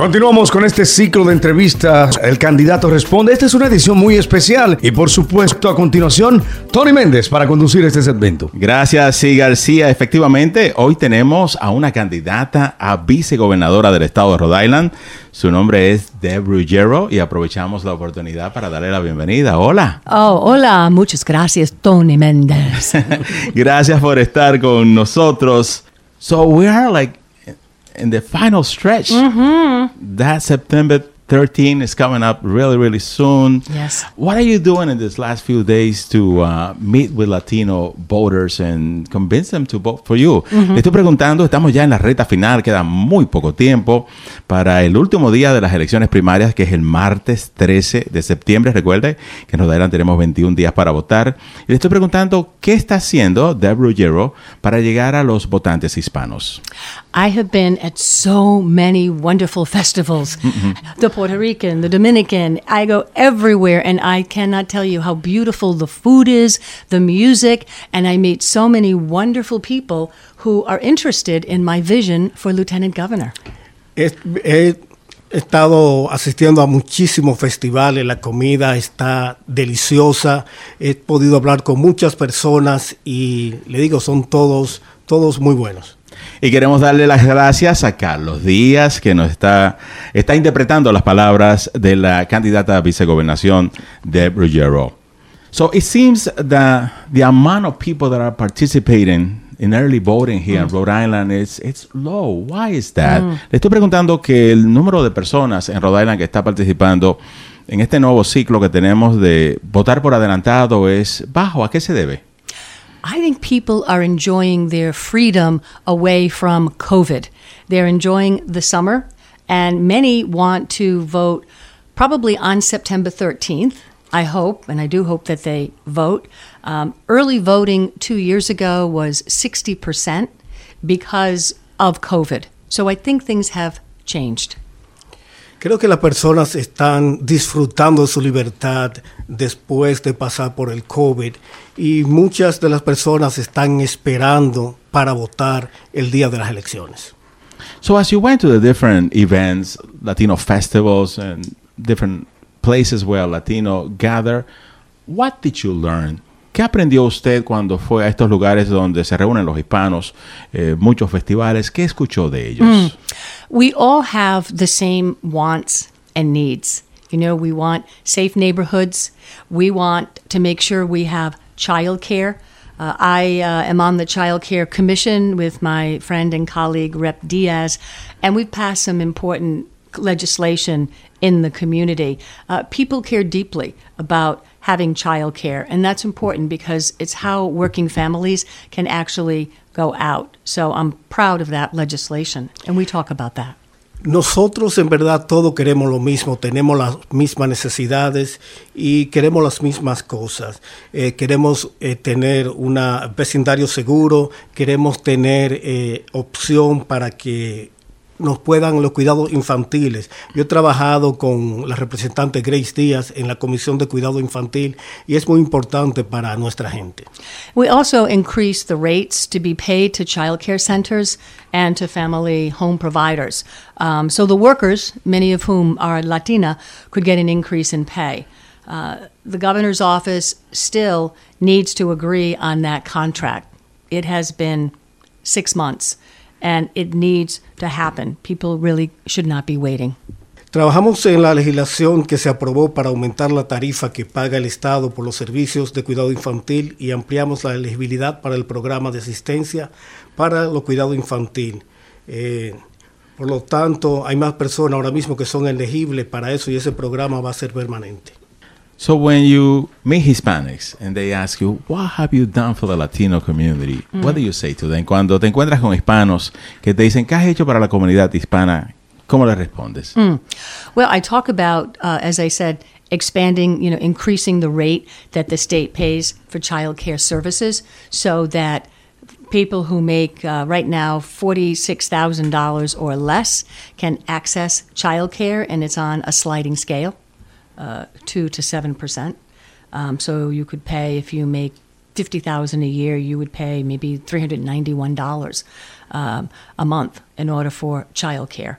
Continuamos con este ciclo de entrevistas. El candidato responde. Esta es una edición muy especial y por supuesto a continuación Tony Méndez para conducir este segmento. Gracias, sí, García. Efectivamente, hoy tenemos a una candidata a vicegobernadora del estado de Rhode Island. Su nombre es Deb Ruggiero y aprovechamos la oportunidad para darle la bienvenida. Hola. Oh, hola. Muchas gracias, Tony Méndez. gracias por estar con nosotros. So we are like in the final stretch. Mm-hmm. That September 13 is coming up really, really soon. Yes. What are you doing in these last few days to uh, meet with Latino voters and convince them to vote for you? Mm-hmm. Le estoy preguntando, estamos ya en la reta final, queda muy poco tiempo para el último día de las elecciones primarias, que es el martes 13 de septiembre. Recuerde que Rhode Island tenemos 21 días para votar. Y le estoy preguntando, ¿qué está haciendo Deb Ruggiero para llegar a los votantes hispanos? I have been at so many wonderful festivals. The Puerto Rican, the Dominican. I go everywhere and I cannot tell you how beautiful the food is, the music, and I meet so many wonderful people who are interested in my vision for lieutenant governor. He, estado asistiendo a muchísimos festivales, la comida está deliciosa, he podido hablar con muchas personas y le digo, son todos, todos muy buenos. Y queremos darle las gracias a Carlos Díaz, que nos está, está interpretando las palabras de la candidata a vicegobernación de Ruggiero. So it seems that the amount of people that are participating in early voting here in Rhode Island is it's low. Why is that? Le estoy preguntando que el número de personas en Rhode Island que está participando en este nuevo ciclo que tenemos de votar por adelantado es bajo. ¿A qué se debe? I think people are enjoying their freedom away from COVID. They're enjoying the summer, and many want to vote probably on September 13th. I hope, and I do hope that they vote. Um, early voting two years ago was 60% because of COVID. So I think things have changed. Creo que las personas están disfrutando su libertad después de pasar por el COVID y muchas de las personas están esperando para votar el día de las elecciones. So as you went to the different events, Latino festivals and different places where Latino gather, what did you learn? ¿Qué aprendió usted cuando fue a estos lugares donde se reúnen los hispanos, eh, muchos festivales? ¿Qué escuchó de ellos? We all have the same wants and needs. You know, we want safe neighborhoods. We want to make sure we have child care. Uh, I uh, am on the Child Care Commission with my friend and colleague Rep Diaz, and we've passed some important legislation in the community. Uh, people care deeply about having child care, and that's important because it's how working families can actually go out. So I'm proud of that legislation, and we talk about that. Nosotros en verdad todo queremos lo mismo, tenemos las mismas necesidades y queremos las mismas cosas. Eh, queremos eh, tener un vecindario seguro, queremos tener eh, opción para que nos puedan los cuidados infantiles. Yo he trabajado con la representante Grace Díaz en la Comisión de Cuidado Infantil y es muy importante para nuestra gente. We also increased the rates to be paid to child care centers and to family home providers. Um, so the workers, many of whom are Latina, could get an increase in pay. Uh, the governor's office still needs to agree on that contract. It has been six months and it needs to happen. People really should not be waiting. Trabajamos en la legislación que se aprobó para aumentar la tarifa que paga el Estado por los servicios de cuidado infantil y ampliamos la elegibilidad para el programa de asistencia para el cuidado infantil. Eh, por lo tanto, hay más personas ahora mismo que son elegibles para eso y ese programa va a ser permanente. So when you meet Hispanics and they ask you, what have you done for the Latino community? What do you say to them? Cuando te encuentras con hispanos que te dicen, ¿qué has hecho para la comunidad hispana? ¿Cómo le respondes? Well, I talk about, uh, as I said, expanding, you know, increasing the rate that the state pays for child care services so that people who make uh, right now $46,000 or less can access child care, and it's on a sliding scale, uh, 2 to 7%. Um, so you could pay, if you make 50000 a year, you would pay maybe $391 um, a month in order for childcare.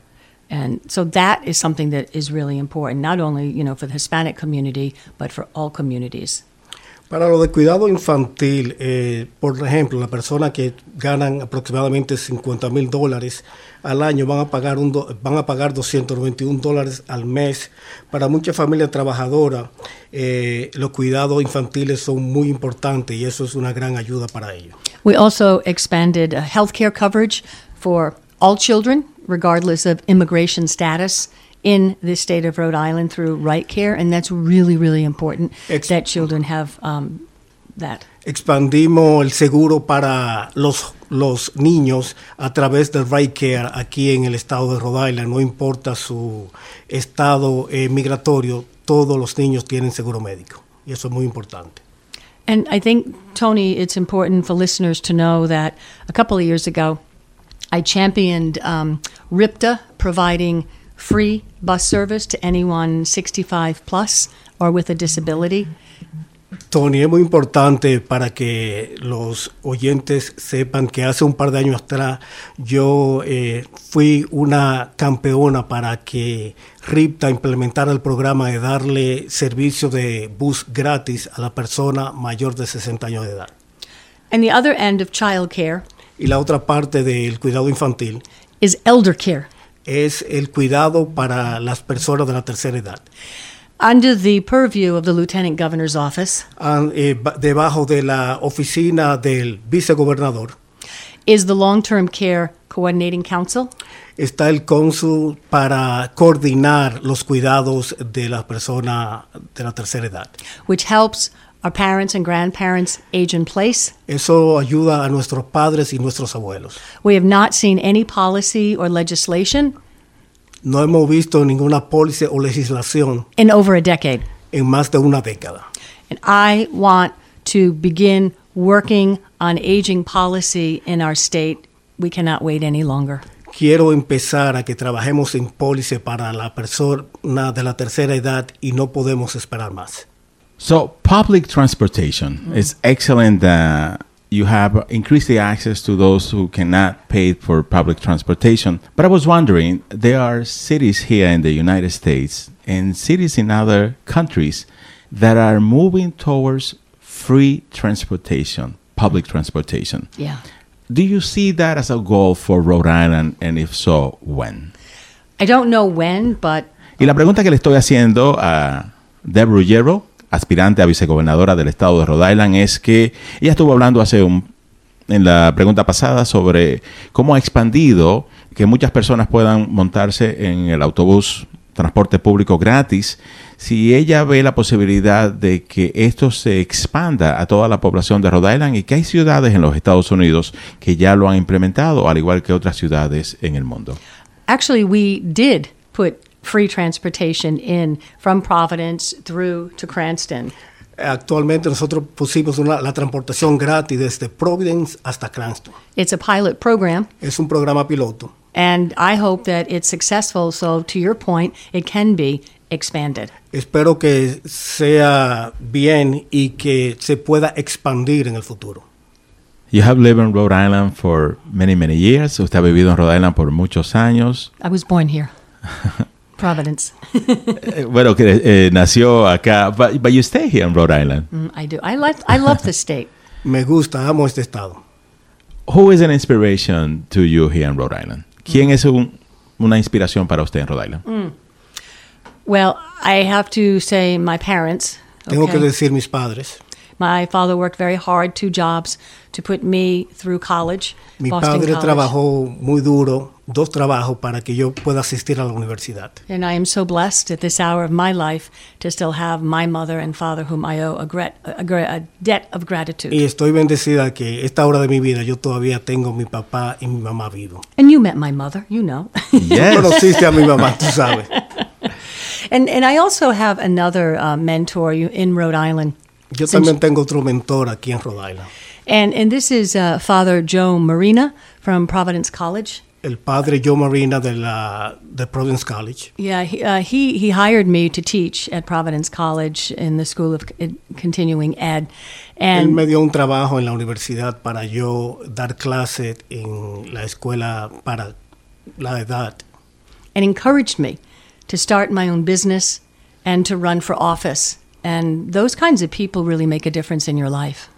And so that is something that is really important, not only you know for the Hispanic community, but for all communities. Para lo de cuidado infantil, eh, por ejemplo, la persona que ganan aproximadamente 50 mil dólares al año van a pagar un do- van a pagar 291 dólares al mes. Para muchas familias trabajadoras, eh, los cuidados infantiles son muy importantes y eso es una gran ayuda para ellos. We also expanded uh, health care coverage for all children, regardless of immigration status, in the state of Rhode Island through RIte Care, and that's really, really important Ex- that children have um, that. Expandimos el seguro para los, los niños a través del RIte Care aquí en el estado de Rhode Island. No importa su estado eh, migratorio, todos los niños tienen seguro médico. Y eso es muy importante. And I think, Tony, it's important for listeners to know that a couple of years ago, I championed um, RIPTA providing free bus service to anyone 65 plus or with a disability. Tony, es muy importante para que los oyentes sepan que hace un par de años atrás yo eh, fui una campeona para que RIPTA implementara el programa de darle servicio de bus gratis a la persona mayor de 60 años de edad. And the other end of child care Y la otra parte del cuidado infantil is elder care. Es el cuidado para las personas de la tercera edad. Under the purview of the Lieutenant Governor's Office An- eh, ba- debajo de la oficina del vicegobernador is the Long Term Care Coordinating Council, está el cónsul para coordinar los cuidados de la persona de la tercera edad. which helps our parents and grandparents age in place. Eso ayuda a nuestros padres y nuestros abuelos. We have not seen any policy or legislation No hemos visto ninguna póliza o legislación in over a decade. en más de una década. And I want to begin working on aging policy in our state. We cannot wait any longer. Quiero empezar a que trabajemos en póliza para la persona de la tercera edad y no podemos esperar más. So, public transportation is excellent. Uh, you have increased the access to those who cannot pay for public transportation. But I was wondering, there are cities here in the United States and cities in other countries that are moving towards free transportation, public transportation. Yeah. Do you see that as a goal for Rhode Island? And if so, when? I don't know when, but Y la pregunta que le estoy haciendo a Deb Ruggiero, aspirante a vicegobernadora del estado de Rhode Island, es que ella estuvo hablando hace un en la pregunta pasada sobre cómo ha expandido que muchas personas puedan montarse en el autobús transporte público gratis, si ella ve la posibilidad de que esto se expanda a toda la población de Rhode Island y que hay ciudades en los Estados Unidos que ya lo han implementado, al igual que otras ciudades en el mundo. actually, we did put free transportation in from Providence through to Cranston. Actualmente nosotros pusimos una- la transportación gratis desde Providence hasta Cranston. It's a pilot program, Es un programa piloto. and I hope that it's successful. So, to your point, it can be expanded. Espero que sea bien y que se pueda expandir en el futuro. You have lived in Rhode Island for many, many years. Usted ha vivido en Rhode Island por muchos años. I was born here, Providence. Eh, bueno, que eh, nació acá, but, but you stay here in Rhode Island. Mm, I do. I like. I love the state. Me gusta, amo este estado. Who is an inspiration to you here in Rhode Island? ¿Quién es un- una inspiración para usted en Rhode Island? Well, I have to say my parents. Tengo que okay? decir mis padres. My father worked very hard, two jobs, to put me through college. Mi Boston padre College. trabajó muy duro, dos trabajos para que yo pueda asistir a la universidad. And I am so blessed at this hour of my life to still have my mother and father, whom I owe a, grat- a, gra- a debt of gratitude. Y estoy bendecida que esta hora de mi vida yo todavía tengo mi papá y mi mamá vivo. And you met my mother, you know. Yes. Conociste a mi mamá, tú sabes. and and I also have another uh, mentor in Rhode Island. Yo también tengo otro mentor aquí en Rhode Island. And and this is uh, Father Joe Marina from Providence College. El padre Joe Marina de la de Providence College. Yeah, he, uh, he he hired me to teach at Providence College in the School of Continuing Ed, Él and me dio un trabajo en la universidad para yo dar clases en la escuela para la edad. and encouraged me to start my own business and to run for office. And those kinds of people really make a difference in your life.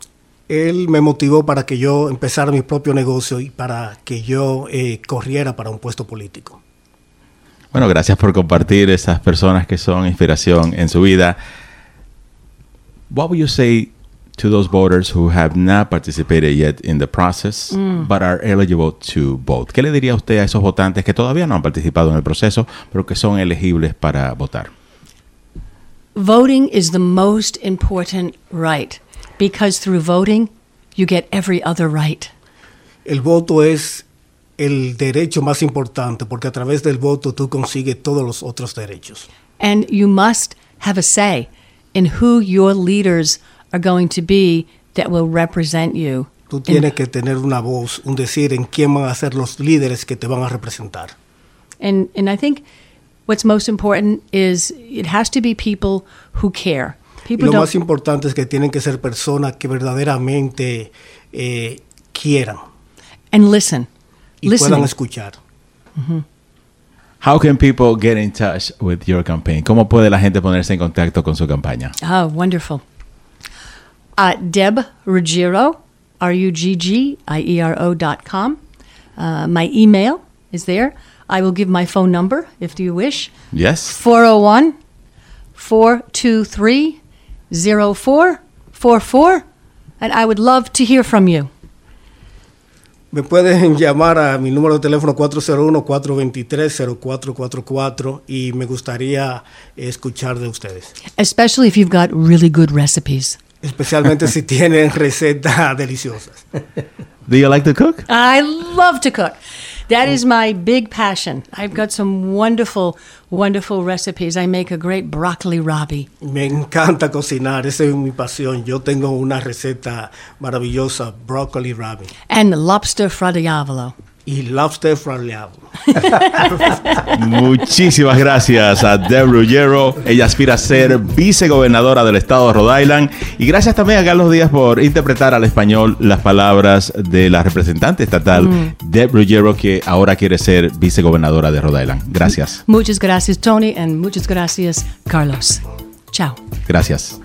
Él me motivó para que yo empezara mi propio negocio y para que yo eh, corriera para un puesto político. Bueno, gracias por compartir esas personas que son inspiración en su vida. What would you say to those voters who have not participated yet in the process but are eligible to vote? ¿Qué le diría usted a esos votantes que todavía no han participado en el proceso, pero que son elegibles para votar? Voting is the most important right because through voting, you get every other right. El voto es el derecho más importante porque a través del voto tú consigues todos los otros derechos. And you must have a say in who your leaders are going to be that will represent you. Tú tienes que tener una voz, un decir en quién van a ser los líderes que te van a representar. And and I think what's most important is it has to be people who care. Y People lo más importante es que tienen que ser personas que verdaderamente eh, quieran and listen. y puedan Listening. escuchar. How can people get in touch with your campaign? ¿Cómo puede la gente ponerse en contacto con su campaña? Oh, wonderful. Uh, Deb Ruggiero, R U G G I E R O dot com. Uh, my email is there. I will give my phone number if you wish Yes. 401 423 0444. And I would love to hear from you. Me pueden llamar a mi número de teléfono 401-423-0444 y me gustaría escuchar de ustedes. especially if you've got really good recipes. Especialmente si tienen recetas deliciosas. Do you like to cook? I love to cook. That mm. is my big passion. I've got some wonderful, wonderful recipes. I make a great broccoli rabe. Me encanta cocinar, esa es mi pasión. Yo tengo una receta maravillosa, broccoli rabe and lobster fra diavolo. Y lobster fraleado. Muchísimas gracias a Deb Ruggiero. Ella aspira a ser vicegobernadora del estado de Rhode Island. Y gracias también a Carlos Díaz por interpretar al español las palabras de la representante estatal Deb Ruggiero, que ahora quiere ser vicegobernadora de Rhode Island. Gracias. Muchas gracias, Tony, and muchas gracias, Carlos. Ciao. Gracias.